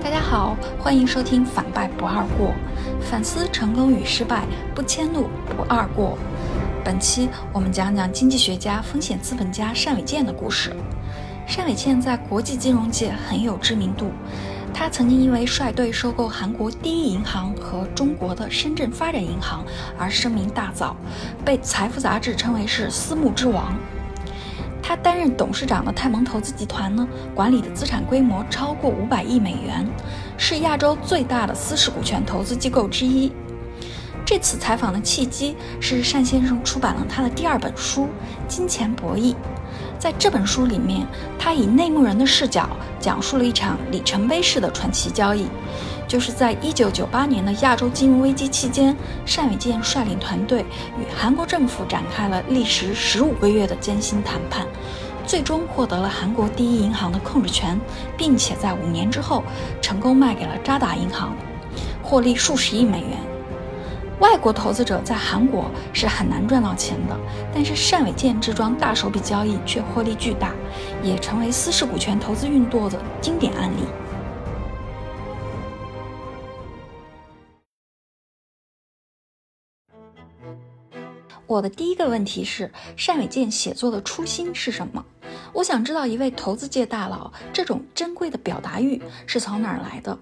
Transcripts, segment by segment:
大家好，欢迎收听反败不二过，反思成功与失败，不迁怒不二过。本期我们讲讲经济学家、风险资本家单伟建的故事。单伟建在国际金融界很有知名度，他曾经因为率队收购韩国第一银行和中国的深圳发展银行而声名大噪，被《财富》杂志称为是“私募之王”。他担任董事长的泰蒙投资集团呢，管理的资产规模超过五百亿美元，是亚洲最大的私事股权投资机构之一。这次采访的契机是单先生出版了他的第二本书《金钱博弈》。在这本书里面，他以内幕人的视角讲述了一场里程碑式的传奇交易，就是在1998年的亚洲金融危机期间，单伟建率领团队与韩国政府展开了历时15个月的艰辛谈判，最终获得了韩国第一银行的控制权，并且在五年之后成功卖给了渣打银行，获利数十亿美元。外国投资者在韩国是很难赚到钱的，但是单伟建这桩大手笔交易却获利巨大，也成为私式股权投资运作的经典案例。我的第一个问题是，单伟建写作的初心是什么？我想知道一位投资界大佬这种珍贵的表达欲是从哪儿来的。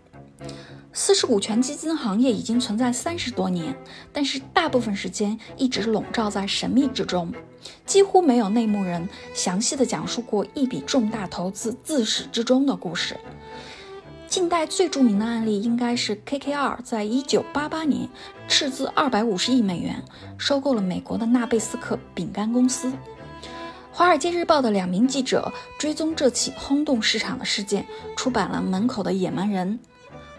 私式股权基金行业已经存在三十多年，但是大部分时间一直笼罩在神秘之中，几乎没有内幕人详细的讲述过一笔重大投资自始至终的故事。近代最著名的案例应该是 KKR 在一九八八年斥资二百五十亿美元收购了美国的纳贝斯克饼干公司。《华尔街日报》的两名记者追踪这起轰动市场的事件，出版了《门口的野蛮人》。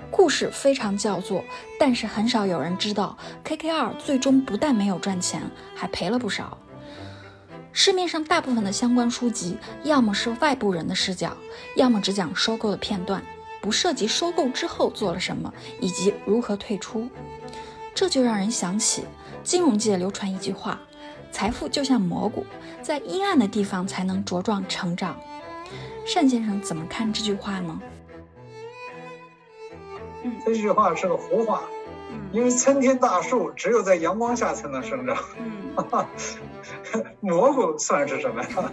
故事非常叫座，但是很少有人知道，KKR 最终不但没有赚钱，还赔了不少。市面上大部分的相关书籍，要么是外部人的视角，要么只讲收购的片段，不涉及收购之后做了什么以及如何退出。这就让人想起金融界流传一句话：财富就像蘑菇，在阴暗的地方才能茁壮成长。单先生怎么看这句话呢？这句话是个胡话，因为参天大树只有在阳光下才能生长。嗯 蘑菇算是什么呀？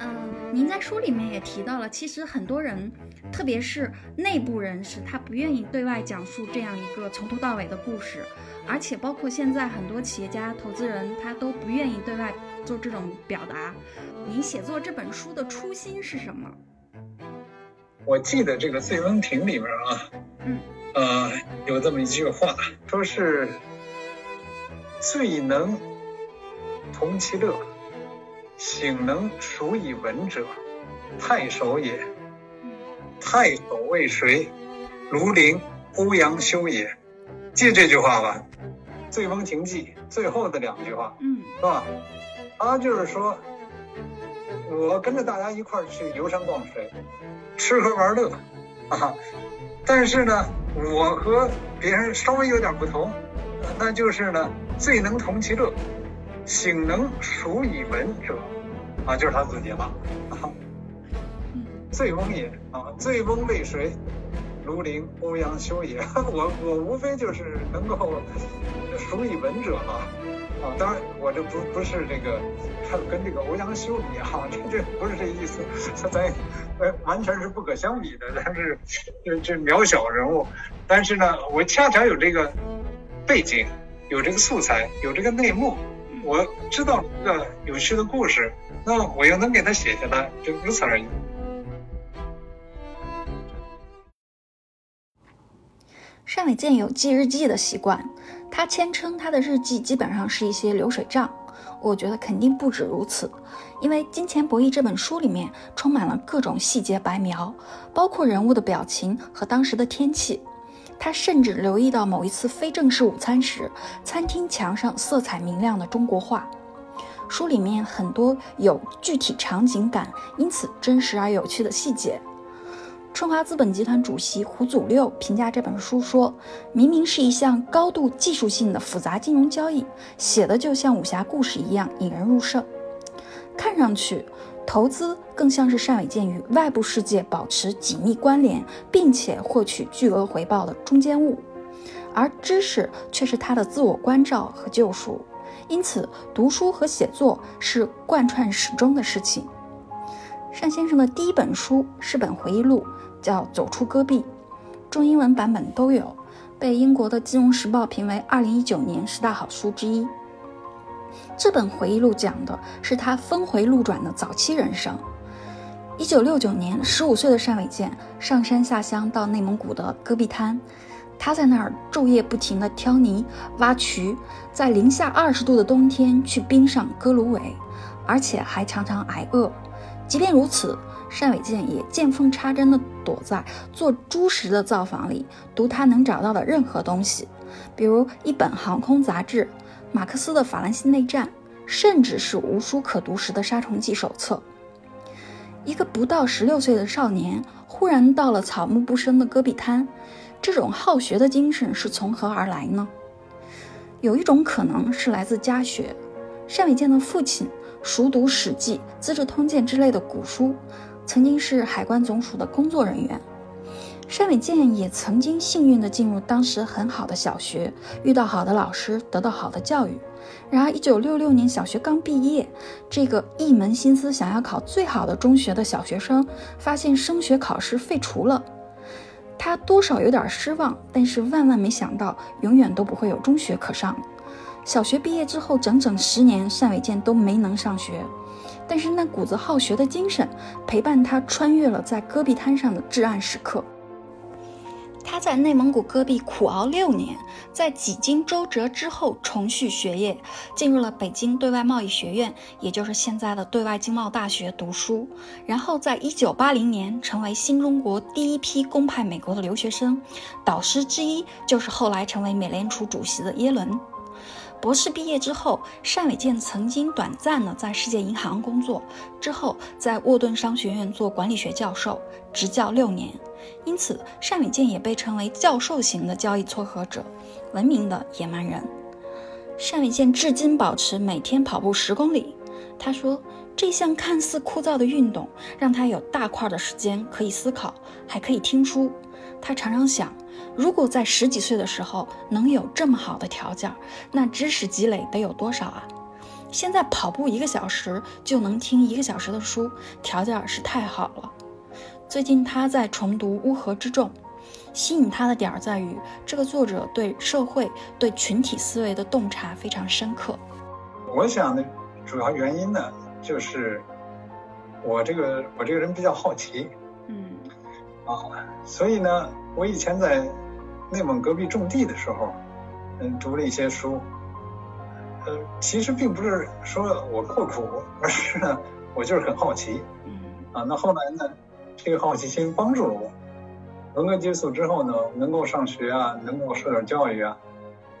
嗯，您在书里面也提到了，其实很多人，特别是内部人士，他不愿意对外讲述这样一个从头到尾的故事，而且包括现在很多企业家、投资人，他都不愿意对外做这种表达。您写作这本书的初心是什么？我记得这个《醉翁亭》里面啊，嗯，呃，有这么一句话，说是醉能同其乐，醒能孰以文者，太守也。太守为谁？庐陵欧阳修也。记这句话吧，《醉翁亭记》最后的两句话，嗯，是吧？他就是说，我跟着大家一块儿去游山逛水。吃喝玩乐，啊，但是呢，我和别人稍微有点不同，那就是呢，醉能同其乐，醒能孰以文者，啊，就是他自己了，啊，醉翁也，啊，醉翁为谁？庐陵欧阳修也。我我无非就是能够孰以文者嘛。啊，当然，我这不不是这个，跟这个欧阳修比哈，这这不是这意思，咱呃完全是不可相比的，但是这这渺小人物，但是呢，我恰巧有这个背景，有这个素材，有这个内幕，我知道一个有趣的故事，那我又能给他写下来，就如此而已。单伟健有记日记的习惯，他谦称他的日记基本上是一些流水账。我觉得肯定不止如此，因为《金钱博弈》这本书里面充满了各种细节白描，包括人物的表情和当时的天气。他甚至留意到某一次非正式午餐时，餐厅墙上色彩明亮的中国画。书里面很多有具体场景感，因此真实而有趣的细节。春华资本集团主席胡祖六评价这本书说：“明明是一项高度技术性的复杂金融交易，写的就像武侠故事一样引人入胜。看上去，投资更像是单伟建与外部世界保持紧密关联，并且获取巨额回报的中间物，而知识却是他的自我关照和救赎。因此，读书和写作是贯穿始终的事情。单先生的第一本书是本回忆录，叫《走出戈壁》，中英文版本都有，被英国的《金融时报》评为2019年十大好书之一。这本回忆录讲的是他峰回路转的早期人生。一九六九年，十五岁的单伟建上山下乡到内蒙古的戈壁滩，他在那儿昼夜不停地挑泥挖渠，在零下二十度的冬天去冰上割芦苇，而且还常常挨饿。即便如此，单伟建也见缝插针地躲在做猪食的灶房里，读他能找到的任何东西，比如一本航空杂志。马克思的《法兰西内战》，甚至是无书可读时的杀虫剂手册。一个不到十六岁的少年，忽然到了草木不生的戈壁滩，这种好学的精神是从何而来呢？有一种可能是来自家学。单伟建的父亲熟读《史记》《资治通鉴》之类的古书，曾经是海关总署的工作人员。单伟建也曾经幸运地进入当时很好的小学，遇到好的老师，得到好的教育。然而，1966年小学刚毕业，这个一门心思想要考最好的中学的小学生，发现升学考试废除了。他多少有点失望，但是万万没想到，永远都不会有中学可上。小学毕业之后，整整十年，单伟建都没能上学。但是那股子好学的精神，陪伴他穿越了在戈壁滩上的至暗时刻。他在内蒙古戈壁苦熬六年，在几经周折之后重续学业，进入了北京对外贸易学院，也就是现在的对外经贸大学读书。然后在1980年成为新中国第一批公派美国的留学生，导师之一就是后来成为美联储主席的耶伦。博士毕业之后，单伟建曾经短暂的在世界银行工作，之后在沃顿商学院做管理学教授，执教六年。因此，单伟建也被称为教授型的交易撮合者，文明的野蛮人。单伟建至今保持每天跑步十公里。他说，这项看似枯燥的运动让他有大块的时间可以思考，还可以听书。他常常想。如果在十几岁的时候能有这么好的条件，那知识积累得有多少啊？现在跑步一个小时就能听一个小时的书，条件是太好了。最近他在重读《乌合之众》，吸引他的点儿在于这个作者对社会、对群体思维的洞察非常深刻。我想的主要原因呢，就是我这个我这个人比较好奇，嗯，啊，所以呢。我以前在内蒙隔壁种地的时候，嗯，读了一些书，呃，其实并不是说我刻苦，而是呢，我就是很好奇，啊，那后来呢，这个好奇心帮助了我，文革结束之后呢，能够上学啊，能够受点教育啊，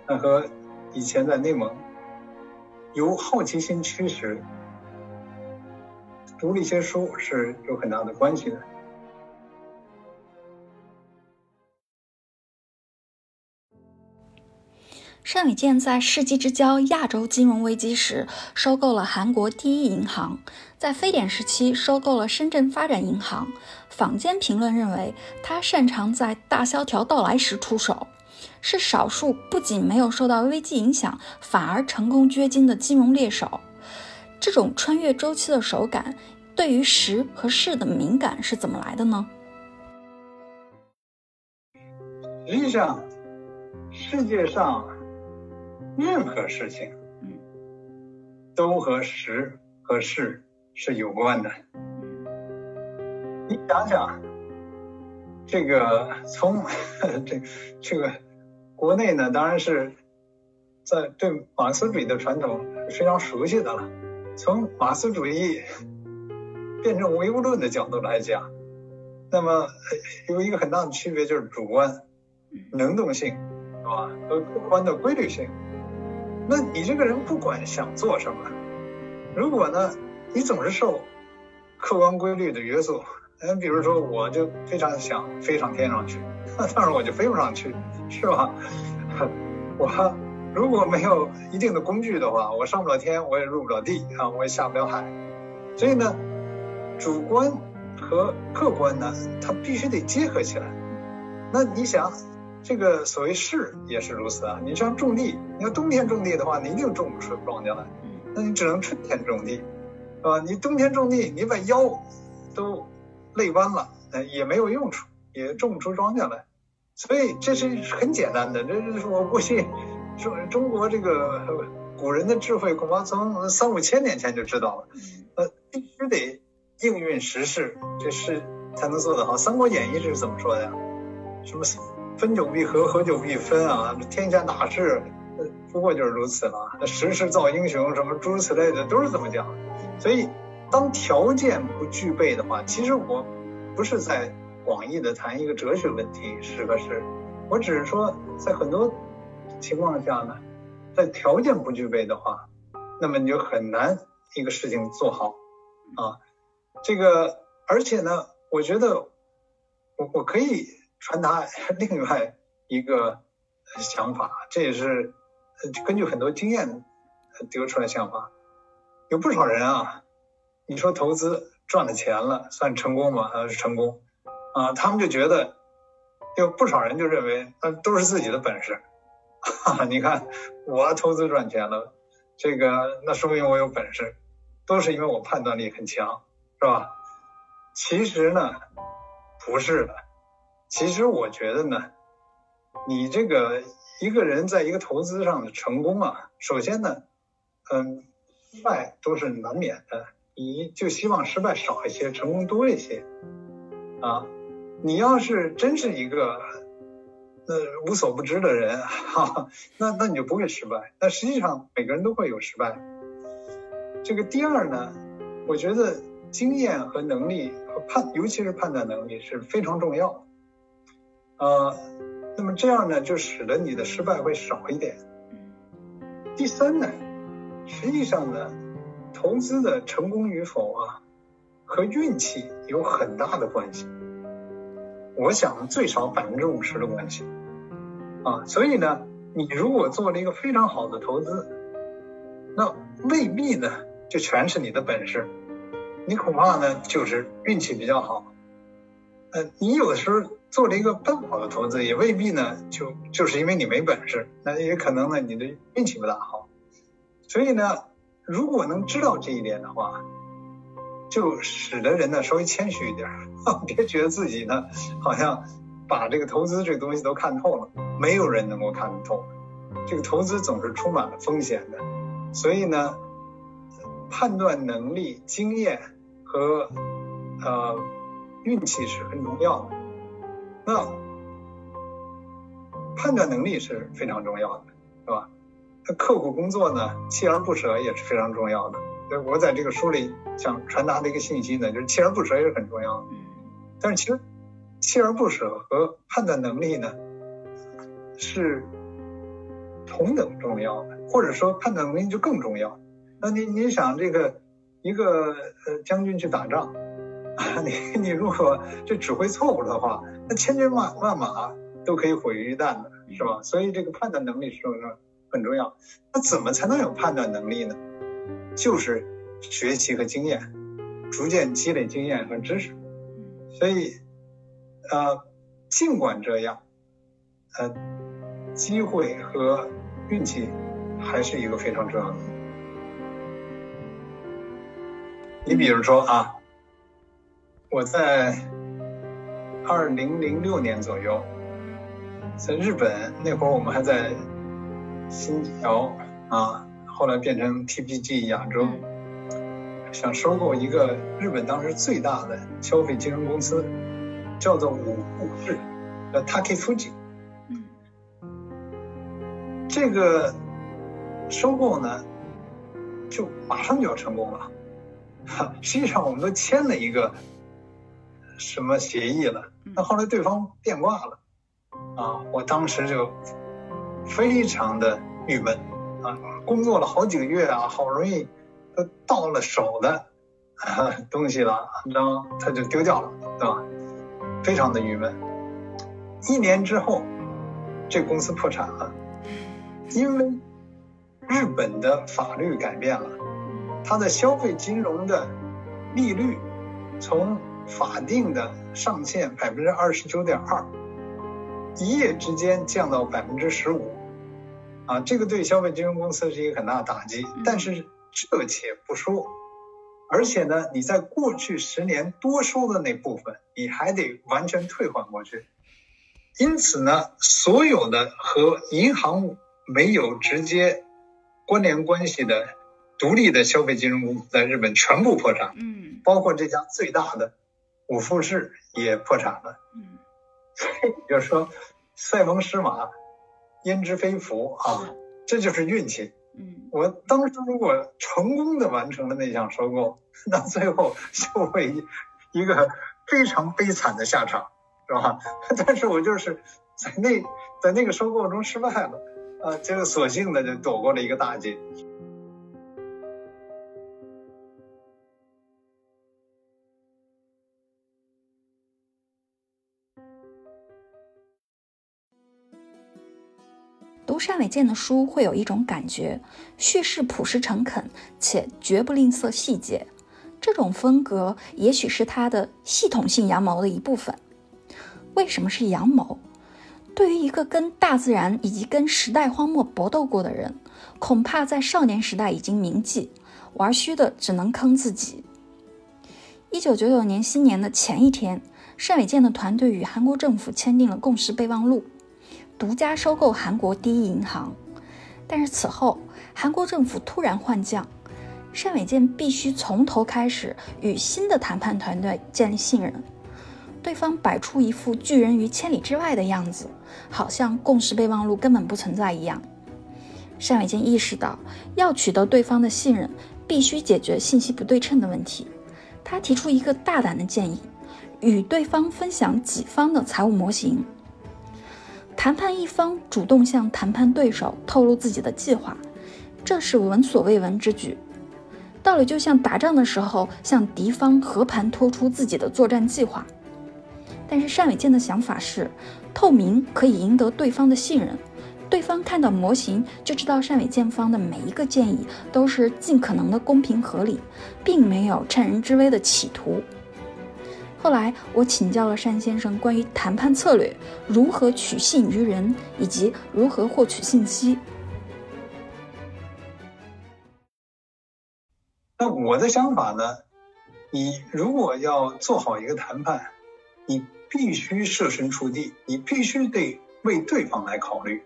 那和以前在内蒙由好奇心驱使读了一些书是有很大的关系的。单伟建在世纪之交亚洲金融危机时收购了韩国第一银行，在非典时期收购了深圳发展银行。坊间评论认为，他擅长在大萧条到来时出手，是少数不仅没有受到危机影响，反而成功掘金的金融猎手。这种穿越周期的手感，对于时和事的敏感是怎么来的呢？实际上，世界上。任何事情，嗯，都和时和事是有关的。你想想，这个从 这这个国内呢，当然是在对马克思主义的传统非常熟悉的了。从马克思主义辩证唯物论的角度来讲，那么有一个很大的区别就是主观能动性，是吧？和客观的规律性。那你这个人不管想做什么，如果呢，你总是受客观规律的约束，嗯，比如说我就非常想飞上天上去，那当然我就飞不上去，是吧？我如果没有一定的工具的话，我上不了天，我也入不了地啊，我也下不了海。所以呢，主观和客观呢，它必须得结合起来。那你想，这个所谓势也是如此啊。你像种地，你要冬天种地的话，你一定种不出庄稼来，那你只能春天种地，是吧？你冬天种地，你把腰都累弯了，也没有用处，也种不出庄稼来。所以这是很简单的，这是我估计，中中国这个古人的智慧恐怕从三五千年前就知道了，呃，必须得应运时势，这是才能做得好。《三国演义》是怎么说的呀？什么分久必合，合久必分啊？天下大事，不过就是如此了。时势造英雄，什么诸如此类的，都是这么讲。所以，当条件不具备的话，其实我不是在。广义的谈一个哲学问题是个是，我只是说，在很多情况下呢，在条件不具备的话，那么你就很难一个事情做好啊。这个，而且呢，我觉得我我可以传达另外一个想法，这也是根据很多经验得出来想法。有不少人啊，你说投资赚了钱了，算成功吗？呃，成功。啊，他们就觉得，有不少人就认为，那都是自己的本事。哈哈，你看我投资赚钱了，这个那说明我有本事，都是因为我判断力很强，是吧？其实呢，不是的。其实我觉得呢，你这个一个人在一个投资上的成功啊，首先呢，嗯，失败都是难免的，你就希望失败少一些，成功多一些，啊。你要是真是一个呃无所不知的人哈，那那你就不会失败。但实际上每个人都会有失败。这个第二呢，我觉得经验和能力和判，尤其是判断能力是非常重要的。呃，那么这样呢，就使得你的失败会少一点。第三呢，实际上呢，投资的成功与否啊，和运气有很大的关系。我想最少百分之五十的关系，啊，所以呢，你如果做了一个非常好的投资，那未必呢就全是你的本事，你恐怕呢就是运气比较好，呃，你有的时候做了一个不好的投资，也未必呢就就是因为你没本事，那也可能呢你的运气不大好，所以呢，如果能知道这一点的话。就使得人呢稍微谦虚一点，别觉得自己呢好像把这个投资这东西都看透了，没有人能够看得透，这个投资总是充满了风险的，所以呢，判断能力、经验和呃运气是很重要的。那判断能力是非常重要的，是吧？那刻苦工作呢，锲而不舍也是非常重要的。所以我在这个书里想传达的一个信息呢，就是锲而不舍也是很重要的。但是其实锲而不舍和判断能力呢是同等重要的，或者说判断能力就更重要。那您您想这个一个呃将军去打仗，你 你如果这指挥错误的话，那千军万万马都可以毁于一旦的，是吧？所以这个判断能力是不是很重要？那怎么才能有判断能力呢？就是学习和经验，逐渐积累经验和知识，所以，呃，尽管这样，呃，机会和运气还是一个非常重要的。你比如说啊，我在二零零六年左右，在日本那会儿，我们还在新桥啊。后来变成 TPG 亚洲，想收购一个日本当时最大的消费金融公司，叫做五富士，叫 Takifuji。这个收购呢，就马上就要成功了。哈，实际上我们都签了一个什么协议了，那后来对方变卦了，啊，我当时就非常的郁闷。啊，工作了好几个月啊，好容易都到了手的东西了，然后他就丢掉了，对吧？非常的郁闷。一年之后，这公司破产了，因为日本的法律改变了，它的消费金融的利率从法定的上限百分之二十九点二，一夜之间降到百分之十五，啊，这个对消费金融公司是一个很大的打击。但是这且不说，而且呢，你在过去十年多收的那部分，你还得完全退还过去。因此呢，所有的和银行没有直接关联关系的独立的消费金融公司在日本全部破产。嗯，包括这家最大的五富士也破产了。嗯，所 以就说塞翁失马，焉知非福啊，这就是运气。嗯，我当时如果成功的完成了那项收购，那最后就会一个非常悲惨的下场。是吧？但是我就是在那在那个收购中失败了，啊，这个索性的就躲过了一个大劫。单伟健的书会有一种感觉，叙事朴实诚恳，且绝不吝啬细节。这种风格也许是他的系统性阳谋的一部分。为什么是阳谋？对于一个跟大自然以及跟时代荒漠搏斗过的人，恐怕在少年时代已经铭记，玩虚的只能坑自己。一九九九年新年的前一天，单伟健的团队与韩国政府签订了共识备忘录，独家收购韩国第一银行。但是此后，韩国政府突然换将，单伟健必须从头开始与新的谈判团队建立信任。对方摆出一副拒人于千里之外的样子，好像共识备忘录根本不存在一样。单伟健意识到，要取得对方的信任，必须解决信息不对称的问题。他提出一个大胆的建议：与对方分享己方的财务模型。谈判一方主动向谈判对手透露自己的计划，这是闻所未闻之举。道理就像打仗的时候向敌方和盘托出自己的作战计划。但是单伟健的想法是，透明可以赢得对方的信任，对方看到模型就知道单伟健方的每一个建议都是尽可能的公平合理，并没有趁人之危的企图。后来我请教了单先生关于谈判策略，如何取信于人，以及如何获取信息。那我的想法呢？你如果要做好一个谈判，你。必须设身处地，你必须得为对方来考虑，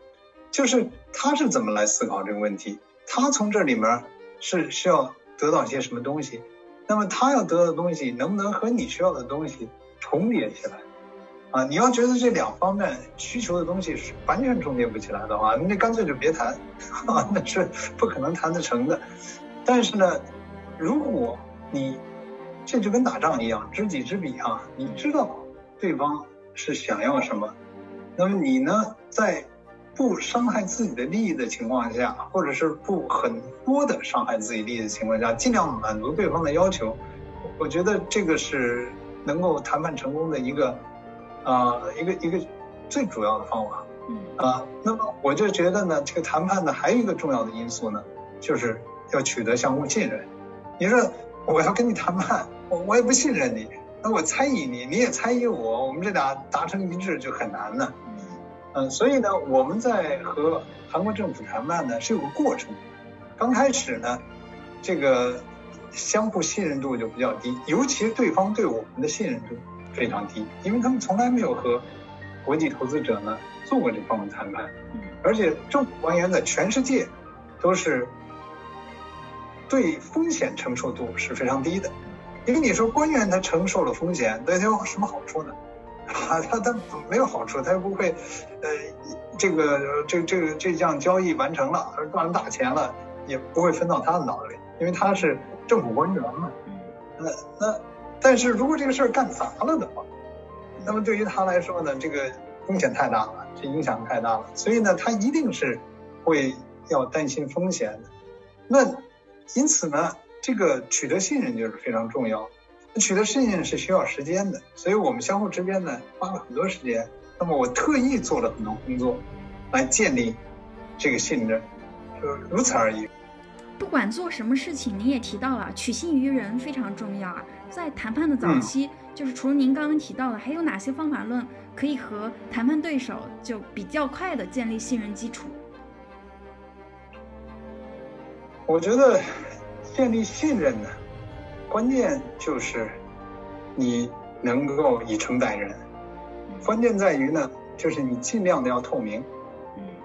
就是他是怎么来思考这个问题，他从这里面是需要得到些什么东西，那么他要得到的东西能不能和你需要的东西重叠起来？啊，你要觉得这两方面需求的东西是完全重叠不起来的话，那干脆就别谈，啊，那是不可能谈得成的。但是呢，如果你这就跟打仗一样，知己知彼啊，你知道。对方是想要什么？那么你呢，在不伤害自己的利益的情况下，或者是不很多的伤害自己利益的情况下，尽量满足对方的要求。我觉得这个是能够谈判成功的一个啊一个一个最主要的方法。嗯啊，那么我就觉得呢，这个谈判呢还有一个重要的因素呢，就是要取得相互信任。你说我要跟你谈判，我我也不信任你。那我猜疑你，你也猜疑我，我们这俩达成一致就很难呢。嗯，所以呢，我们在和韩国政府谈判呢是有个过程。刚开始呢，这个相互信任度就比较低，尤其对方对我们的信任度非常低，因为他们从来没有和国际投资者呢做过这方面谈判，而且政府官员在全世界都是对风险承受度是非常低的。因为你说官员他承受了风险，对他有什么好处呢？啊，他他没有好处，他又不会，呃，这个这这个这项交易完成了，赚了大钱了，也不会分到他的脑子里，因为他是政府官员嘛。那那，但是如果这个事儿干砸了的话，那么对于他来说呢，这个风险太大了，这影响太大了，所以呢，他一定是会要担心风险的。那因此呢？这个取得信任就是非常重要，取得信任是需要时间的，所以我们相互之间呢花了很多时间。那么我特意做了很多工作，来建立这个信任，就如此而已。不管做什么事情，您也提到了取信于人非常重要啊。在谈判的早期，就是除了您刚刚提到的，还有哪些方法论可以和谈判对手就比较快的建立信任基础？我觉得建立信任呢，关键就是你能够以诚待人，关键在于呢，就是你尽量的要透明。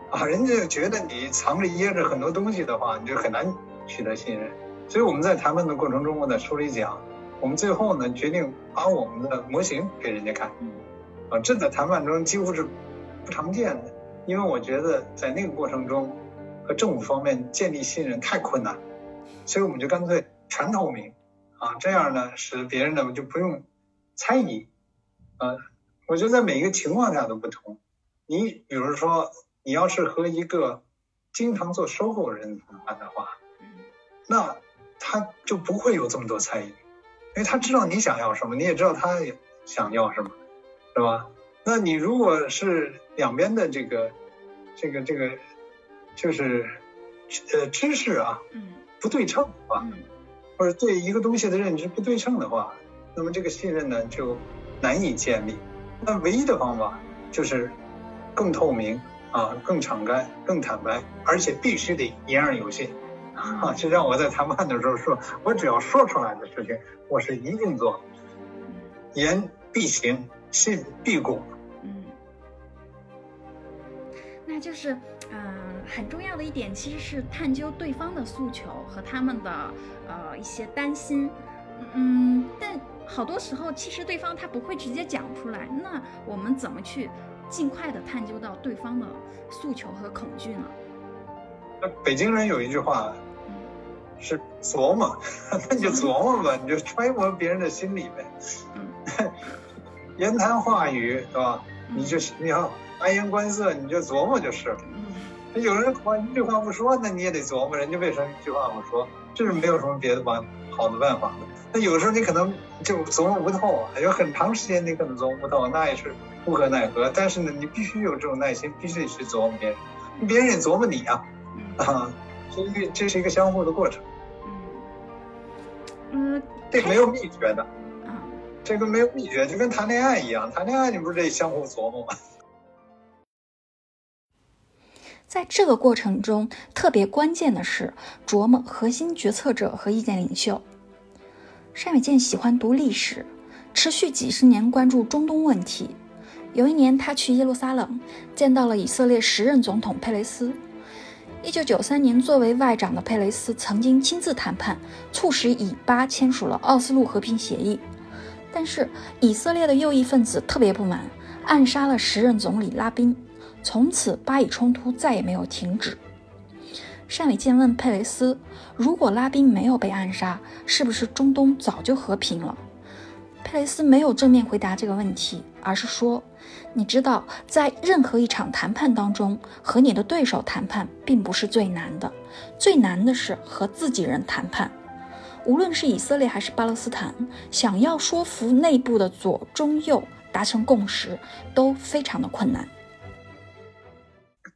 啊，人家觉得你藏着掖着很多东西的话，你就很难取得信任。所以我们在谈判的过程中，我在书里讲，我们最后呢决定把我们的模型给人家看。啊，这在谈判中几乎是不常见的，因为我觉得在那个过程中和政府方面建立信任太困难，所以我们就干脆全透明。啊，这样呢使别人呢就不用猜疑。啊，我觉得在每一个情况下都不同。你比如说。你要是和一个经常做收购人谈判的话，那他就不会有这么多猜疑，因为他知道你想要什么，你也知道他想要什么，是吧？那你如果是两边的这个这个这个就是呃知识啊，不对称的话，或者对一个东西的认知不对称的话，那么这个信任呢就难以建立。那唯一的方法就是更透明。啊，更敞开，更坦白，而且必须得言而有信，啊，就让我在谈判的时候说，我只要说出来的事情，我是一定做，言必行，信必果。嗯，那就是，嗯，很重要的一点，其实是探究对方的诉求和他们的呃一些担心，嗯，但好多时候其实对方他不会直接讲出来，那我们怎么去？尽快的探究到对方的诉求和恐惧呢？那北京人有一句话，是琢磨，那你就琢磨吧，你就揣摩别人的心理呗。嗯，言谈话语是吧？你就你要察言观色，你就琢磨就是了。嗯，有人话一句话不说，那你也得琢磨人家为什么一句话不说，这是没有什么别的办好的办法的。那有时候你可能就琢磨不透啊，有很长时间你可能琢磨不透，那也是。无可奈何，但是呢，你必须有这种耐心，必须得去琢磨别人，别人也琢磨你啊，啊，这一个这是一个相互的过程。嗯，这没有秘诀的，这个没有秘诀，就跟谈恋爱一样，谈恋爱你不是得相互琢磨吗？在这个过程中，特别关键的是琢磨核心决策者和意见领袖。单伟健喜欢读历史，持续几十年关注中东问题。有一年，他去耶路撒冷，见到了以色列时任总统佩雷斯。一九九三年，作为外长的佩雷斯曾经亲自谈判，促使以巴签署了奥斯陆和平协议。但是，以色列的右翼分子特别不满，暗杀了时任总理拉宾。从此，巴以冲突再也没有停止。单伟健问佩雷斯：“如果拉宾没有被暗杀，是不是中东早就和平了？”佩雷斯没有正面回答这个问题，而是说：“你知道，在任何一场谈判当中，和你的对手谈判并不是最难的，最难的是和自己人谈判。无论是以色列还是巴勒斯坦，想要说服内部的左、中、右达成共识，都非常的困难。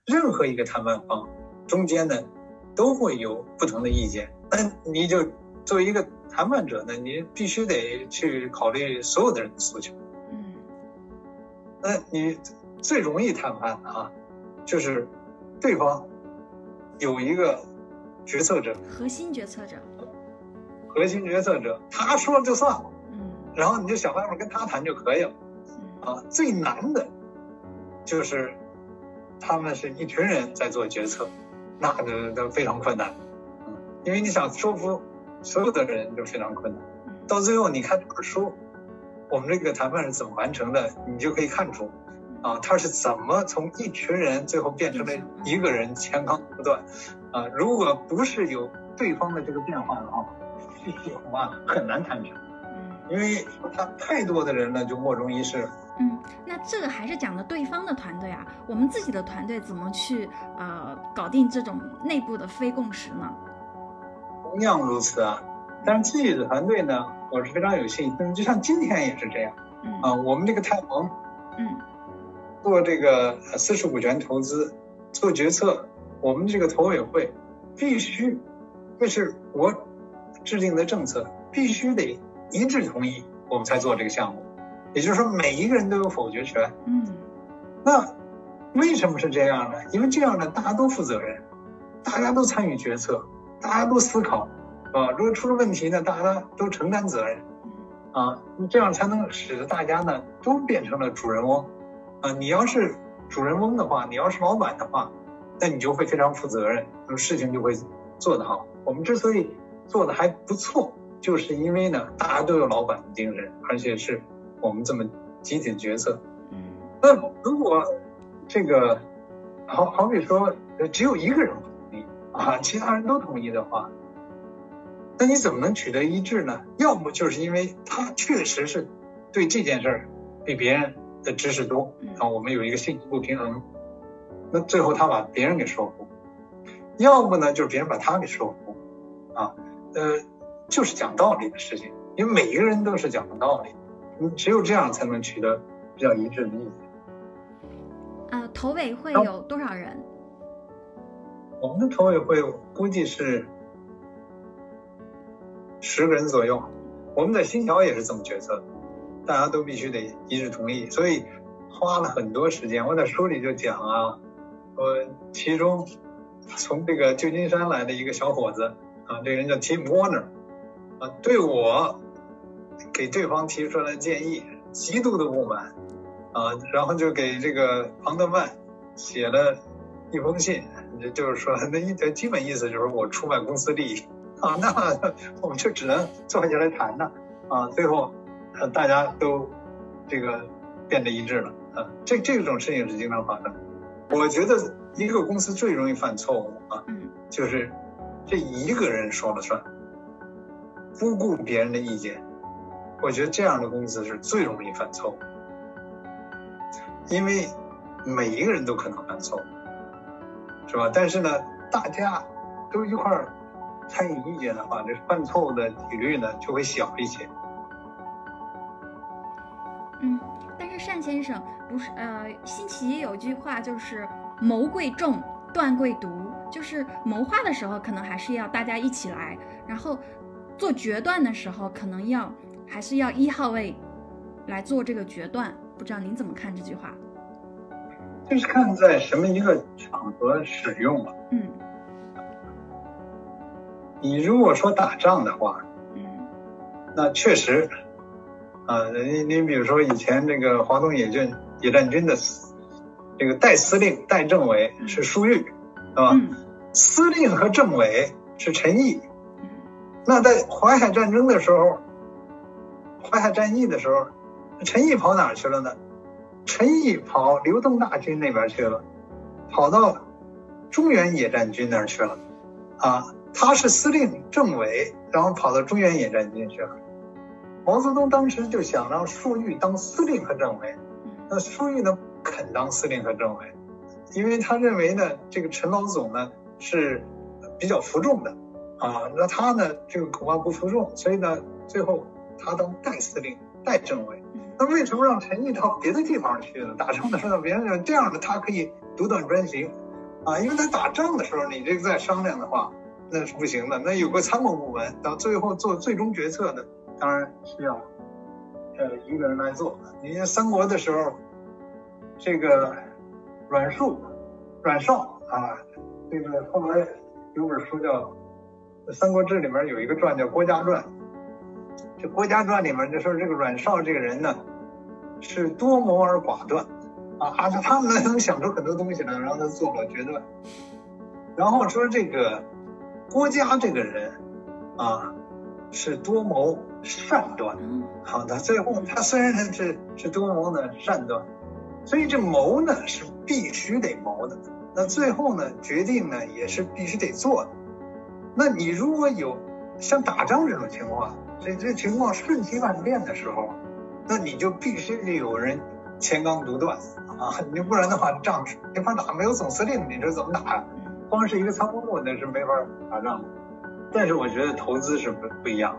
任何一个谈判方中间呢，都会有不同的意见，那你就作为一个。”谈判者呢，你必须得去考虑所有的人的诉求。嗯，那你最容易谈判的啊，就是对方有一个决策者，核心决策者，核心决策者，他说了就算了。嗯，然后你就想办法跟他谈就可以了。啊，最难的，就是他们是一群人在做决策，那都都非常困难。嗯，因为你想说服。所有的人都非常困难，到最后你看这本书，我们这个谈判是怎么完成的，你就可以看出，啊，他是怎么从一群人最后变成了一个人，乾康不断，啊，如果不是有对方的这个变化的话，这恐怕很难谈成，因为他太多的人呢就莫衷一是。嗯，那这个还是讲的对方的团队啊，我们自己的团队怎么去呃搞定这种内部的非共识呢？同样如此啊，但是自己的团队呢，我是非常有信心。就像今天也是这样，啊，我们这个泰盟，嗯，做这个私募股权投资，做决策，我们这个投委会必须，这是我制定的政策，必须得一致同意，我们才做这个项目。也就是说，每一个人都有否决权。嗯，那为什么是这样呢？因为这样呢，大家都负责任，大家都参与决策，大家都思考，啊，如果出了问题呢，大家都承担责任，啊，这样才能使得大家呢都变成了主人翁。啊，你要是主人翁的话，你要是老板的话，那你就会非常负责任，那么事情就会做得好。我们之所以做的还不错，就是因为呢，大家都有老板的精神，而且是。我们这么集体决策，嗯，那如果这个好好比说只有一个人同意啊，其他人都同意的话，那你怎么能取得一致呢？要么就是因为他确实是对这件事儿比别人的知识多啊，我们有一个信息不平衡，那最后他把别人给说服；要么呢就是别人把他给说服，啊，呃，就是讲道理的事情，因为每一个人都是讲道理。只有这样才能取得比较一致的意见。啊，投委会有多少人？我们的投委会估计是十个人左右。我们在新桥也是这么决策的，大家都必须得一致同意，所以花了很多时间。我在书里就讲啊，我其中从这个旧金山来的一个小伙子啊，这个人叫 Tim Warner 啊，对我。给对方提出来建议，极度的不满，啊，然后就给这个庞德曼写了一封信，就是说那一基本意思就是我出卖公司利益，啊，那我们就只能坐下来谈了，啊，最后大家都这个变得一致了，啊，这这种事情是经常发生。我觉得一个公司最容易犯错误啊，就是这一个人说了算，不顾别人的意见。我觉得这样的公司是最容易犯错误，因为每一个人都可能犯错误，是吧？但是呢，大家都一块儿参与意见的话，这犯错误的几率呢就会小一些。嗯，但是单先生不是呃，新奇有句话就是“谋贵重，断贵独”，就是谋划的时候可能还是要大家一起来，然后做决断的时候可能要。还是要一号位来做这个决断，不知道您怎么看这句话？就是看在什么一个场合使用了。嗯。你如果说打仗的话，嗯，那确实，啊，你你比如说以前这个华东野战野战军的这个代司令、代政委是舒玉，是吧？司令和政委是陈毅。那在淮海战争的时候。淮海战役的时候，陈毅跑哪去了呢？陈毅跑流动大军那边去了，跑到中原野战军那儿去了。啊，他是司令政委，然后跑到中原野战军去了。毛泽东当时就想让粟裕当司令和政委，那粟裕呢肯当司令和政委，因为他认为呢这个陈老总呢是比较服众的，啊，那他呢这个恐怕不服众，所以呢最后。他当代司令、代政委，那为什么让陈毅到别的地方去呢？打仗的时候，别人这样的，他可以独断专行，啊，因为他打仗的时候，你这个再商量的话，那是不行的。那有个参谋部门，到最后做最终决策的，当然是要呃一个人来做。你像三国的时候，这个阮述、阮绍啊，这个后来有本书叫《三国志》，里面有一个传叫《郭嘉传》。这《国家传》里面就说这个阮绍这个人呢，是多谋而寡断，啊，他们能想出很多东西来，让他做了决断。然后说这个郭嘉这个人，啊，是多谋善断，好的，最后他虽然是是多谋呢善断，所以这谋呢是必须得谋的，那最后呢决定呢也是必须得做的。那你如果有像打仗这种情况，这这情况瞬息万变的时候，那你就必须得有人牵纲独断啊！你不然的话，仗没法打，没有总司令，你这怎么打？光是一个参谋部那是没法打仗。但是我觉得投资是不不一样，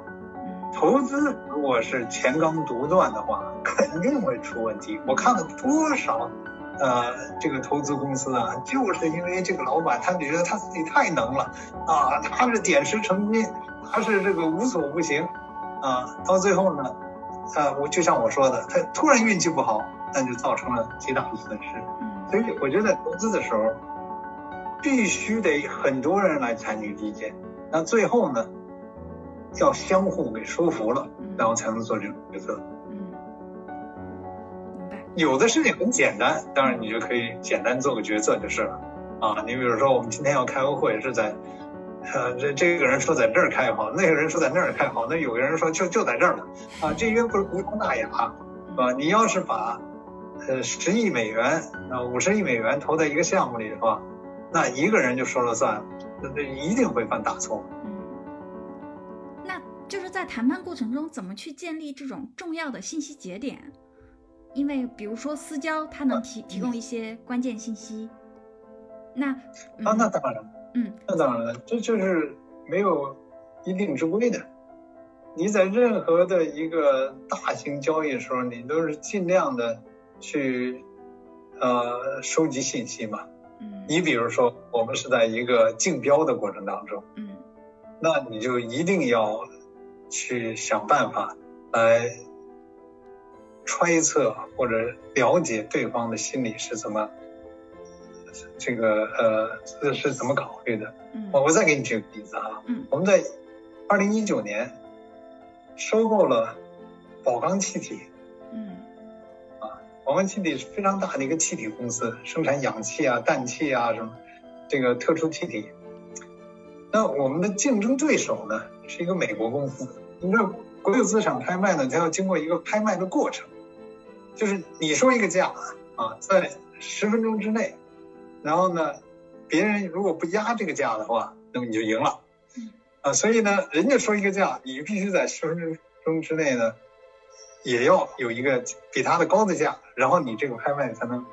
投资如果是牵纲独断的话，肯定会出问题。我看了多少呃这个投资公司啊，就是因为这个老板他觉得他自己太能了啊，他是点石成金，他是这个无所不行。啊，到最后呢，啊，我就像我说的，他突然运气不好，那就造成了极大的损失。所以我觉得投资的时候，必须得很多人来参与意见，那最后呢，要相互给说服了，然后才能做这种决策。有的事情很简单，当然你就可以简单做个决策就是了。啊，你比如说我们今天要开个会，是在，呃，这这个人说在这儿开好，那个人说在那儿开好，那有个人说就就在这儿了。啊，这约不是无伤大雅，啊，你要是把，呃，十亿美元，啊，五十亿美元投在一个项目里的话，那一个人就说了算，那那一定会犯大错。嗯，那就是在谈判过程中怎么去建立这种重要的信息节点？因为比如说私交，它能提提供一些关键信息。那啊，那当然，嗯，那当然了，这就是没有一定之规的。你在任何的一个大型交易的时候，你都是尽量的去呃收集信息嘛。嗯，你比如说，我们是在一个竞标的过程当中，嗯，那你就一定要去想办法来。揣测或者了解对方的心理是怎么，这个呃是是怎么考虑的？嗯，我我再给你举个例子啊，嗯，我们在二零一九年收购了宝钢气体，嗯，啊，宝钢气体是非常大的一个气体公司，生产氧气啊、氮气啊什么这个特殊气体。那我们的竞争对手呢是一个美国公司，你知道国有资产拍卖呢，它要经过一个拍卖的过程。就是你说一个价啊，在十分钟之内，然后呢，别人如果不压这个价的话，那么你就赢了，啊，所以呢，人家说一个价，你必须在十分钟之内呢，也要有一个比他的高的价，然后你这个拍卖才能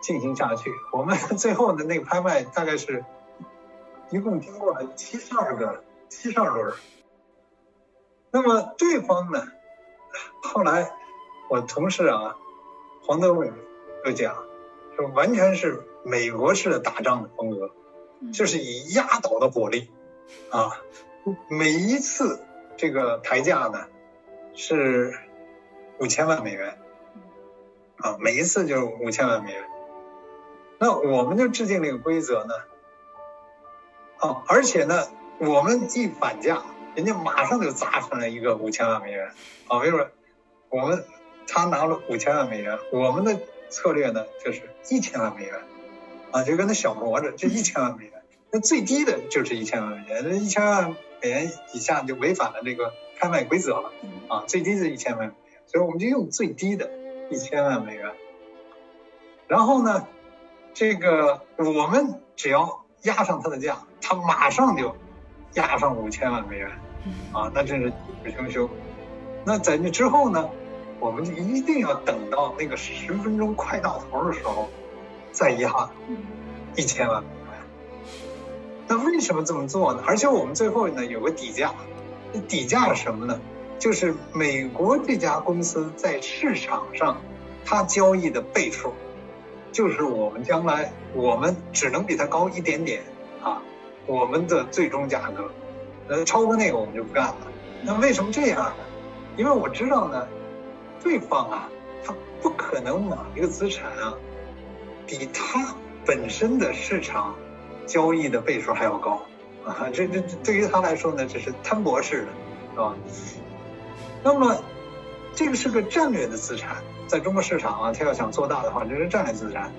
进行下去。我们 最后的那个拍卖大概是一共经过了七十二个七十二轮，那么对方呢，后来。我同事啊，黄德伟就讲，说完全是美国式的打仗的风格，就是以压倒的火力，啊，每一次这个抬价呢是五千万美元，啊，每一次就是五千万美元，那我们就制定这个规则呢，啊，而且呢，我们一反价，人家马上就砸出来一个五千万美元，啊，比如说我们。他拿了五千万美元，我们的策略呢就是一千万美元，啊，就跟那小磨着，就一千万美元，那最低的就是一千万美元，那一千万美元以下就违反了这个拍卖规则了，啊，最低是一千万美元，所以我们就用最低的一千万美元，然后呢，这个我们只要压上它的价，它马上就压上五千万美元，啊，那真是气势汹汹，那在那之后呢？我们就一定要等到那个十分钟快到头的时候，再压一千万美元。那为什么这么做呢？而且我们最后呢有个底价，那底价是什么呢？就是美国这家公司在市场上它交易的倍数，就是我们将来我们只能比它高一点点啊，我们的最终价格，呃，超过那个我们就不干了。那为什么这样呢？因为我知道呢。对方啊，他不可能买一个资产啊，比他本身的市场交易的倍数还要高啊！这这对于他来说呢，这是摊薄式的，是吧？那么这个是个战略的资产，在中国市场啊，他要想做大的话，这是战略资产，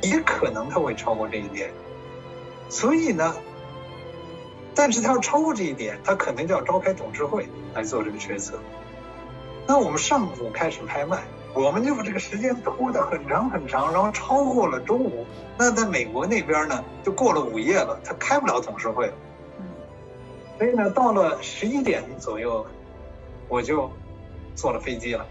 也可能他会超过这一点。所以呢，但是他要超过这一点，他可能就要召开董事会来做这个决策。那我们上午开始拍卖，我们就把这个时间拖得很长很长，然后超过了中午。那在美国那边呢，就过了午夜了，他开不了董事会了。所以呢，到了十一点左右，我就坐了飞机了。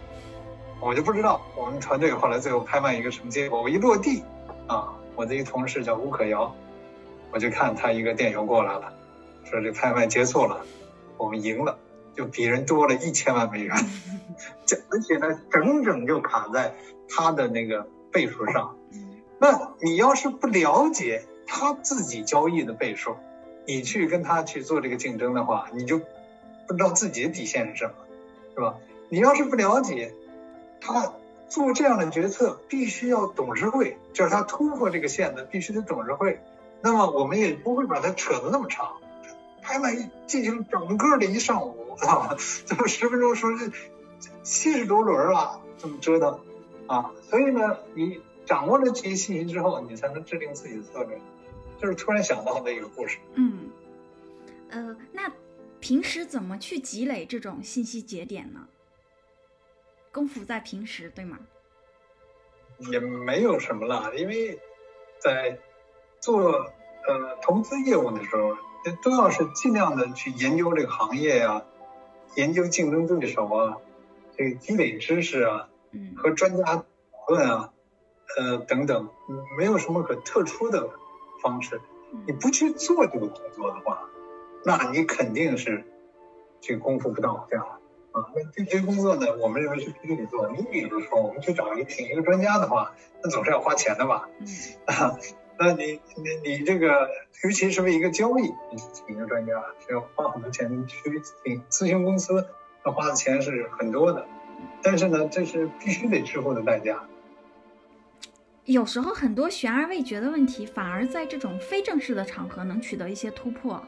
我就不知道我们团队后来最后拍卖一个什么结果。我一落地，啊，我的一同事叫吴可瑶，我就看他一个电邮过来了，说这拍卖结束了，我们赢了。就比人多了一千万美元，这而且呢，整整就卡在他的那个倍数上。那你要是不了解他自己交易的倍数，你去跟他去做这个竞争的话，你就不不知道自己的底线是什么，是吧？你要是不了解，他做这样的决策必须要董事会，就是他突破这个线的必须得董事会，那么我们也不会把它扯得那么长。拍卖进行整个的一上午啊，这 么十分钟说是七十多轮了，这么折腾啊，所以呢，你掌握了这些信息之后，你才能制定自己的策略。就是突然想到的一个故事。嗯，呃，那平时怎么去积累这种信息节点呢？功夫在平时，对吗？也没有什么了，因为在做呃投资业务的时候。都要是尽量的去研究这个行业呀，研究竞争对手啊，这个积累知识啊，和专家讨论啊，呃等等，没有什么可特殊的方式。你不去做这个工作的话，那你肯定是这个功夫不到样啊。那这些工作呢，我们认为是必须得做。你比如说，我们去找一请一个专家的话，那总是要花钱的吧？啊。那你你你这个，尤其是为一个交易，你请一个专家是要花很多钱。去请咨询公司，那花的钱是很多的。但是呢，这是必须得支付的代价。有时候很多悬而未决的问题，反而在这种非正式的场合能取得一些突破。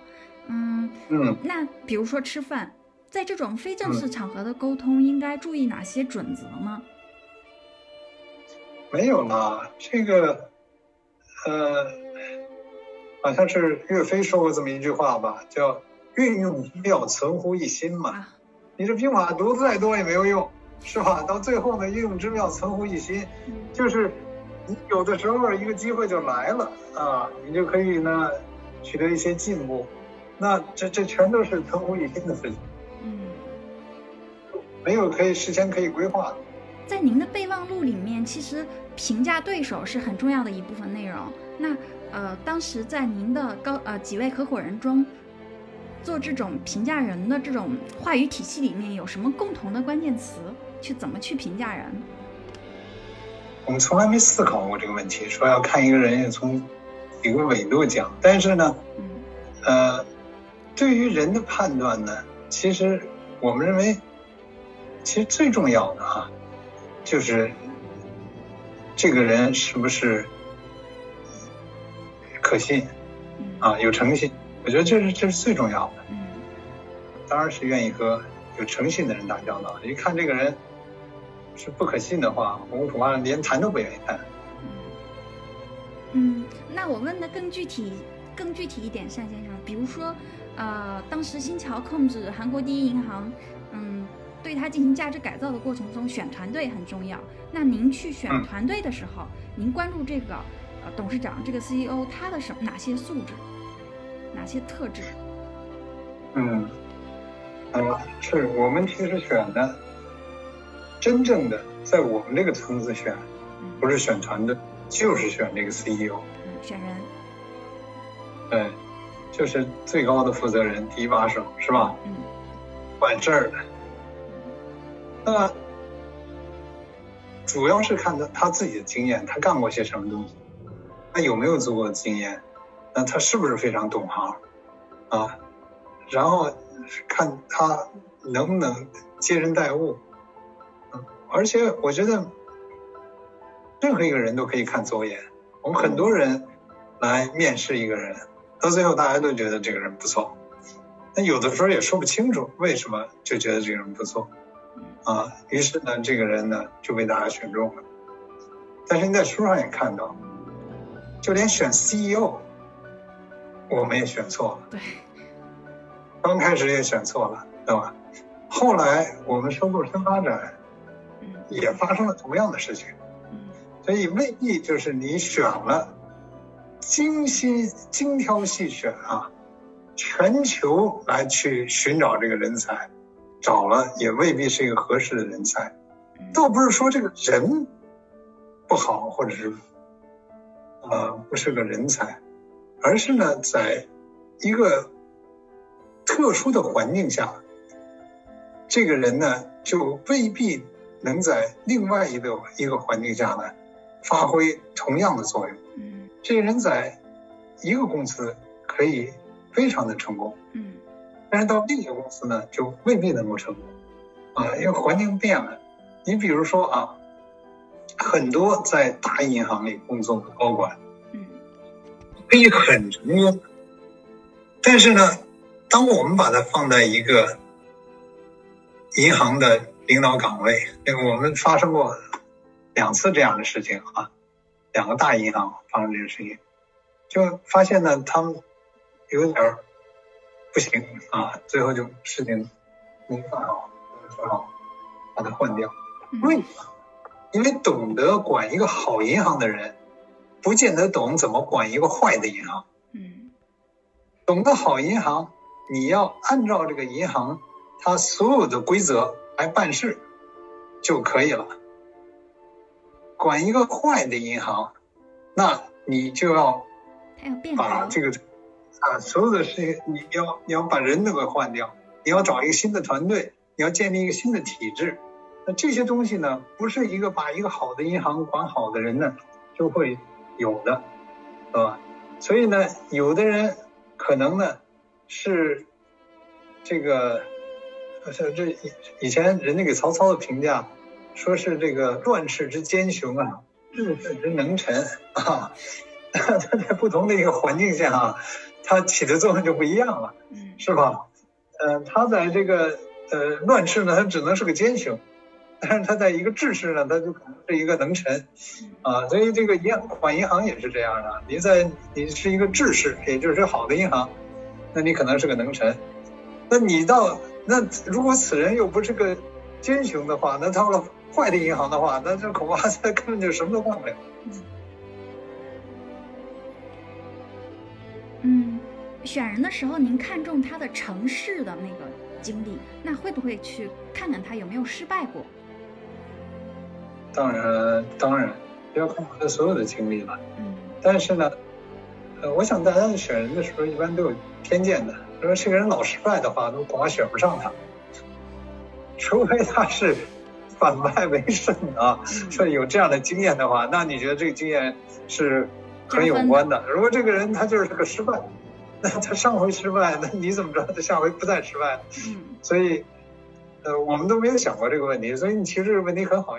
嗯嗯。那比如说吃饭，在这种非正式场合的沟通，应该注意哪些准则呢？没有啦，这个。呃，好像是岳飞说过这么一句话吧，叫“运用之妙，存乎一心”嘛。你这兵法读再多也没有用，是吧？到最后呢，运用之妙，存乎一心，就是你有的时候一个机会就来了啊，你就可以呢取得一些进步。那这这全都是存乎一心的事情。嗯，没有可以事先可以规划的。在您的备忘录里面，其实评价对手是很重要的一部分内容。那呃，当时在您的高呃几位合伙人中，做这种评价人的这种话语体系里面，有什么共同的关键词？去怎么去评价人？我们从来没思考过这个问题，说要看一个人从几个维度讲。但是呢，呃，对于人的判断呢，其实我们认为，其实最重要的哈。就是这个人是不是可信啊？有诚信，我觉得这是这是最重要的。嗯，当然是愿意和有诚信的人打交道。一看这个人是不可信的话，我们恐怕连谈都不愿意谈。嗯，那我问的更具体、更具体一点，单先生，比如说，呃，当时新桥控制韩国第一银行，嗯。对他进行价值改造的过程中，选团队很重要。那您去选团队的时候，您关注这个呃董事长这个 CEO 他的什哪些素质，哪些特质？嗯，呃，是我们其实选的，真正的在我们这个层次选，不是选团队，就是选这个 CEO。嗯，选人。对，就是最高的负责人，第一把手，是吧？嗯。管事儿的。那主要是看他他自己的经验，他干过些什么东西，他有没有足够的经验，那他是不是非常懂行啊？然后看他能不能接人待物，嗯，而且我觉得任何一个人都可以看走眼。我们很多人来面试一个人，到最后大家都觉得这个人不错，那有的时候也说不清楚为什么就觉得这个人不错。啊，于是呢，这个人呢就被大家选中了。但是你在书上也看到，就连选 CEO，我们也选错了。对，刚开始也选错了，对吧？后来我们收购深发展，也发生了同样的事情。所以未必就是你选了，精心精挑细选啊，全球来去寻找这个人才。找了也未必是一个合适的人才，倒不是说这个人不好，或者是呃不是个人才，而是呢，在一个特殊的环境下，这个人呢就未必能在另外一个一个环境下呢发挥同样的作用。这个人在一个公司可以非常的成功，但是到另一个公司呢，就未必能够成功啊，因为环境变了。你比如说啊，很多在大银行里工作的高管，嗯，可以很成功，但是呢，当我们把它放在一个银行的领导岗位，那个我们发生过两次这样的事情啊，两个大银行发生这个事情，就发现呢，他们有点不行啊，最后就事情没办好，只好把它换掉。为什么？因为懂得管一个好银行的人，不见得懂怎么管一个坏的银行。嗯，懂得好银行，你要按照这个银行它所有的规则来办事就可以了。管一个坏的银行，那你就要把这个啊所有的事情，你要你要把人都给换掉，你要找一个新的团队，你要建立一个新的体制。那这些东西呢，不是一个把一个好的银行管好的人呢就会有的，是吧？所以呢，有的人可能呢是这个，这这以前人家给曹操的评价，说是这个乱世之奸雄啊，治世之能臣啊，他 在不同的一个环境下啊，他起的作用就不一样了，是吧？嗯，他在这个呃乱世呢，他只能是个奸雄。但是他在一个治世呢，他就可能是一个能臣，啊，所以这个银行管银行也是这样的。你在你是一个治世，也就是好的银行，那你可能是个能臣。那你到那如果此人又不是个奸雄的话，那到了坏的银行的话，那这恐怕 他根本就什么都干不了。选人的时候，您看中他的城市的那个经历，那会不会去看看他有没有失败过？当然，当然，不要看他所有的经历了。嗯。但是呢，呃，我想大家选人的时候一般都有偏见的。如果这个人老失败的话，都恐怕选不上他。除非他是反败为胜啊，说有这样的经验的话，那你觉得这个经验是很有关的。如果这个人他就是个失败，那他上回失败，那你怎么知道他下回不再失败？嗯。所以，呃，我们都没有想过这个问题。所以你其实这个问题很好。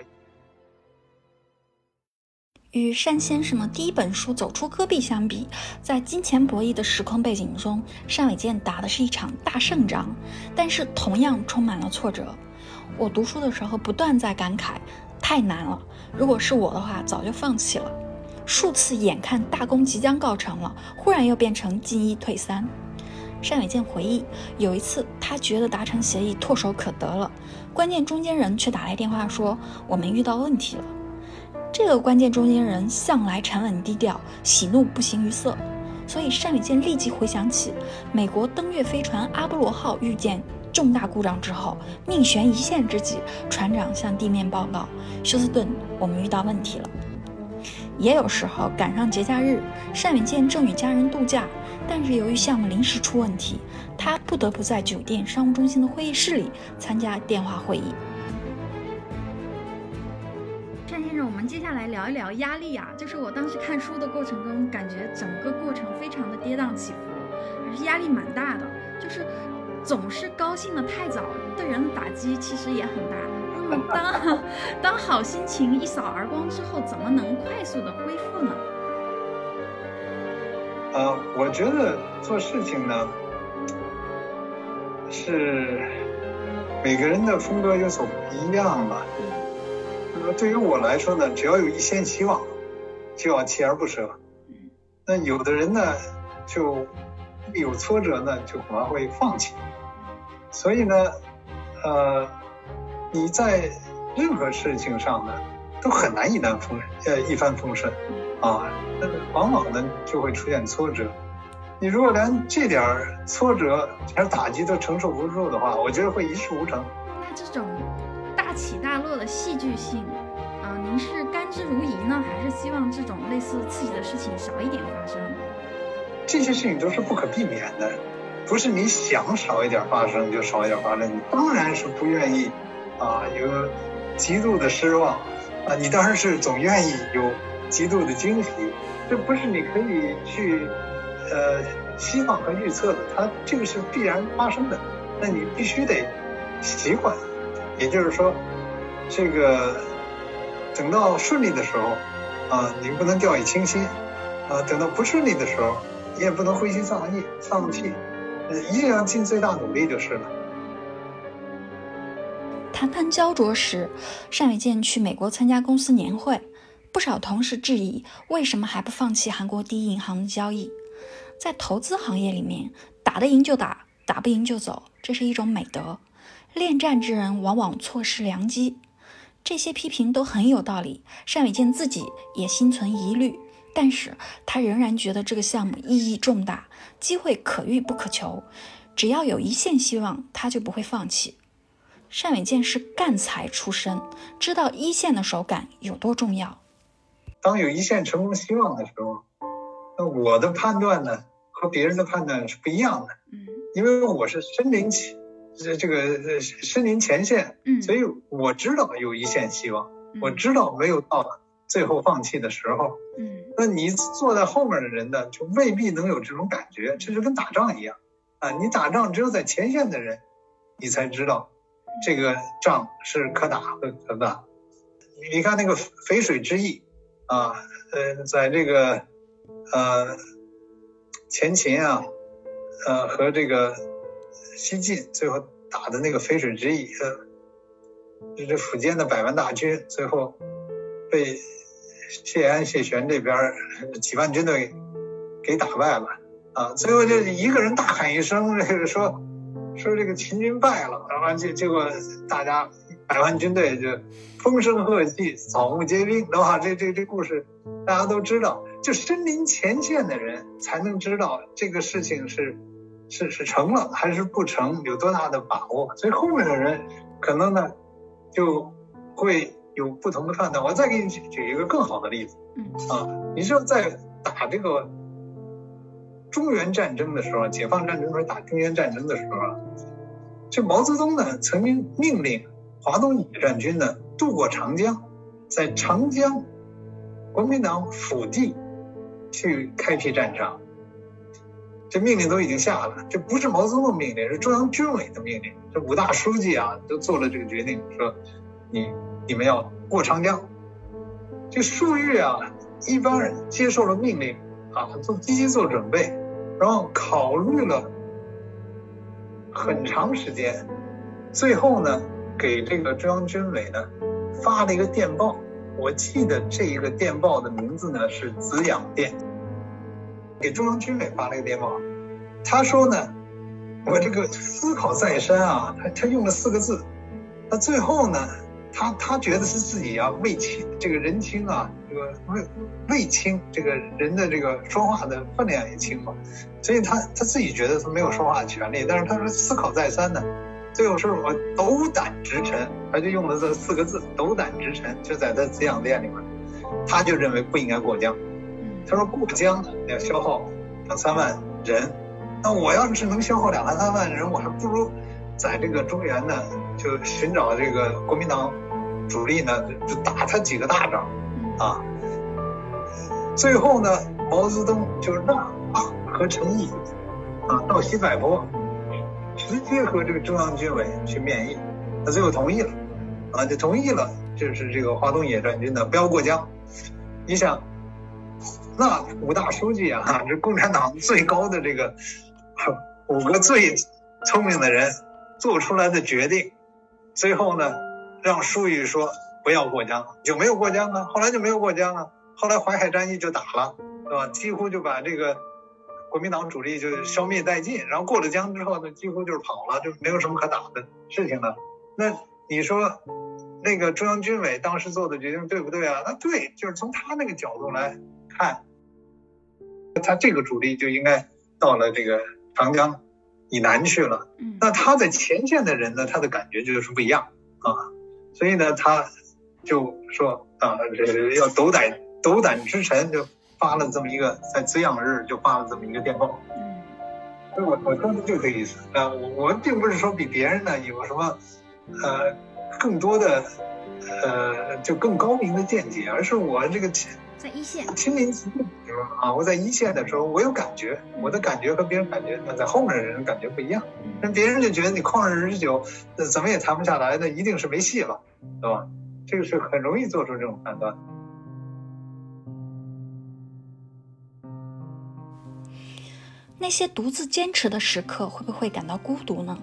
与单先生的第一本书《走出戈壁》相比，在金钱博弈的时空背景中，单伟健打的是一场大胜仗，但是同样充满了挫折。我读书的时候不断在感慨，太难了。如果是我的话，早就放弃了。数次眼看大功即将告成了，忽然又变成进一退三。单伟健回忆，有一次他觉得达成协议唾手可得了，关键中间人却打来电话说：“我们遇到问题了。”这个关键中间人向来沉稳低调，喜怒不形于色，所以单伟健立即回想起美国登月飞船阿波罗号遇见重大故障之后，命悬一线之际，船长向地面报告：“休斯顿，我们遇到问题了。”也有时候赶上节假日，单伟健正与家人度假，但是由于项目临时出问题，他不得不在酒店商务中心的会议室里参加电话会议。单先生，我们接下来聊一聊压力啊，就是我当时看书的过程中，感觉整个过程非常的跌宕起伏，还是压力蛮大的。就是总是高兴的太早，对人的打击其实也很大。当 当好心情一扫而光之后，怎么能快速的恢复呢？呃，我觉得做事情呢，是每个人的风格有所不一样吧。那么对于我来说呢，只要有一线希望，就要锲而不舍。那有的人呢，就有挫折呢，就可能会放弃。所以呢，呃，你在任何事情上呢，都很难一帆风呃一帆风顺啊。那往往呢，就会出现挫折。你如果连这点挫折、点打击都承受不住的话，我觉得会一事无成。那这种大。起大落的戏剧性，啊，您是甘之如饴呢，还是希望这种类似刺激的事情少一点发生？这些事情都是不可避免的，不是你想少一点发生就少一点发生。你当然是不愿意，啊，有极度的失望，啊，你当然是总愿意有极度的惊喜，这不是你可以去呃希望和预测的，它这个是必然发生的，那你必须得习惯。也就是说，这个等到顺利的时候啊，你不能掉以轻心。啊；等到不顺利的时候，你也不能灰心丧气，丧气，一定要尽最大努力就是了。谈判焦灼时，单伟健去美国参加公司年会。不少同事质疑，为什么还不放弃韩国第一银行的交易？在投资行业里面，打得赢就打，打不赢就走，这是一种美德。恋战之人往往错失良机。这些批评都很有道理，单伟健自己也心存疑虑，但是他仍然觉得这个项目意义重大，机会可遇不可求，只要有一线希望，他就不会放弃。单伟健是干才出身，知道一线的手感有多重要。当有一线成功希望的时候，那我的判断呢和别人的判断是不一样的。嗯，因为我是身临其这这个身临前线，嗯，所以我知道有一线希望，我知道没有到最后放弃的时候。嗯，那你坐在后面的人呢，就未必能有这种感觉。这就跟打仗一样啊，你打仗只有在前线的人，你才知道这个仗是可打和可打。你看那个淝水之役。啊，呃，在这个呃前秦啊，呃和这个西晋最后打的那个淝水之役，呃，就是苻坚的百万大军最后被谢安、谢玄这边几万军队给打败了啊，最后就一个人大喊一声，这个说说这个秦军败了，然后结结果大家。百万军队就风声鹤唳，草木皆兵，对吧？这这这故事大家都知道，就身临前线的人才能知道这个事情是是是成了还是不成，有多大的把握。所以后面的人可能呢就会有不同的判断。我再给你举举一个更好的例子，啊，你说在打这个中原战争的时候，解放战争时候打中原战争的时候，这毛泽东呢曾经命令。华东野战军呢渡过长江，在长江国民党腹地去开辟战场，这命令都已经下了，这不是毛泽东的命令，是中央军委的命令。这五大书记啊都做了这个决定，说你你们要过长江。这数月啊，一般人接受了命令啊，做积极做准备，然后考虑了很长时间，最后呢。给这个中央军委呢发了一个电报，我记得这一个电报的名字呢是紫养电，给中央军委发了一个电报，他说呢，我这个思考再三啊，他他用了四个字，他最后呢，他他觉得是自己啊卫青这个人轻啊，这个未未轻这个人的这个说话的分量也轻嘛，所以他他自己觉得他没有说话的权利，但是他说思考再三呢。最后是我斗胆直陈，他就用了这四个字“斗胆直陈”，就在他滋养殿里面，他就认为不应该过江。他说过江呢要消耗两三万人，那我要是能消耗两三万人，我还不如在这个中原呢就寻找这个国民党主力呢，就打他几个大仗啊。最后呢，毛泽东就让啊和陈毅啊到西柏坡。直接和这个中央军委去面议，他最后同意了，啊，就同意了，就是这个华东野战军的不要过江。你想，那五大书记啊，这共产党最高的这个五个最聪明的人做出来的决定，最后呢，让粟裕说不要过江，就没有过江啊。后来就没有过江啊。后来淮海战役就打了，是吧？几乎就把这个。国民党主力就消灭殆尽，然后过了江之后呢，几乎就是跑了，就没有什么可打的事情了。那你说，那个中央军委当时做的决定对不对啊？那对，就是从他那个角度来看，他这个主力就应该到了这个长江以南去了。那他在前线的人呢，他的感觉就是不一样啊。所以呢，他就说啊，这要斗胆斗胆之臣就。发了这么一个在滋养日就发了这么一个电报，嗯，所以我我当时就这意思啊，我我并不是说比别人呢有什么呃更多的呃，就更高明的见解，而是我这个在一线亲临其境的时候啊，我在一线的时候，我有感觉，我的感觉和别人感觉，那在后面的人感觉不一样。那别人就觉得你旷日持久，那怎么也谈不下来，那一定是没戏了，对吧？这个是很容易做出这种判断。那些独自坚持的时刻，会不会感到孤独呢？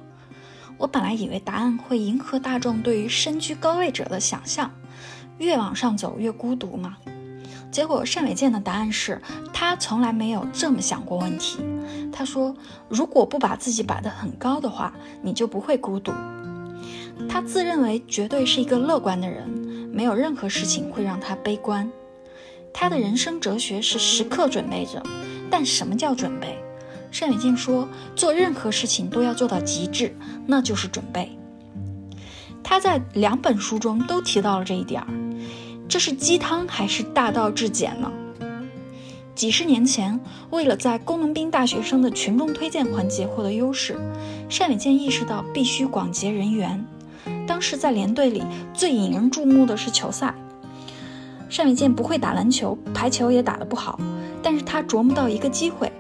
我本来以为答案会迎合大众对于身居高位者的想象，越往上走越孤独嘛。结果单伟健的答案是他从来没有这么想过问题。他说：“如果不把自己摆得很高的话，你就不会孤独。”他自认为绝对是一个乐观的人，没有任何事情会让他悲观。他的人生哲学是时刻准备着。但什么叫准备？单伟健说：“做任何事情都要做到极致，那就是准备。”他在两本书中都提到了这一点儿。这是鸡汤还是大道至简呢？几十年前，为了在工农兵大学生的群众推荐环节获得优势，单伟健意识到必须广结人缘。当时在连队里最引人注目的是球赛。单伟健不会打篮球，排球也打得不好，但是他琢磨到一个机会。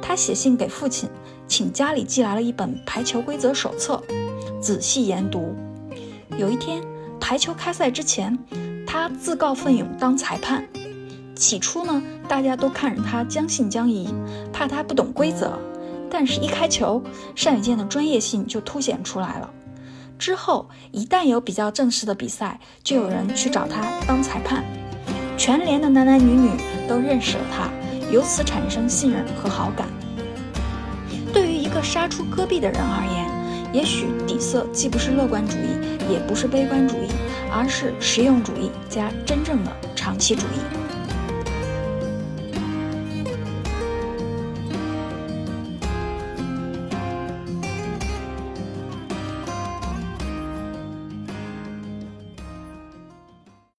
他写信给父亲，请家里寄来了一本排球规则手册，仔细研读。有一天，排球开赛之前，他自告奋勇当裁判。起初呢，大家都看着他将信将疑，怕他不懂规则。但是，一开球，单宇健的专业性就凸显出来了。之后，一旦有比较正式的比赛，就有人去找他当裁判。全连的男男女女都认识了他。由此产生信任和好感。对于一个杀出戈壁的人而言，也许底色既不是乐观主义，也不是悲观主义，而是实用主义加真正的长期主义。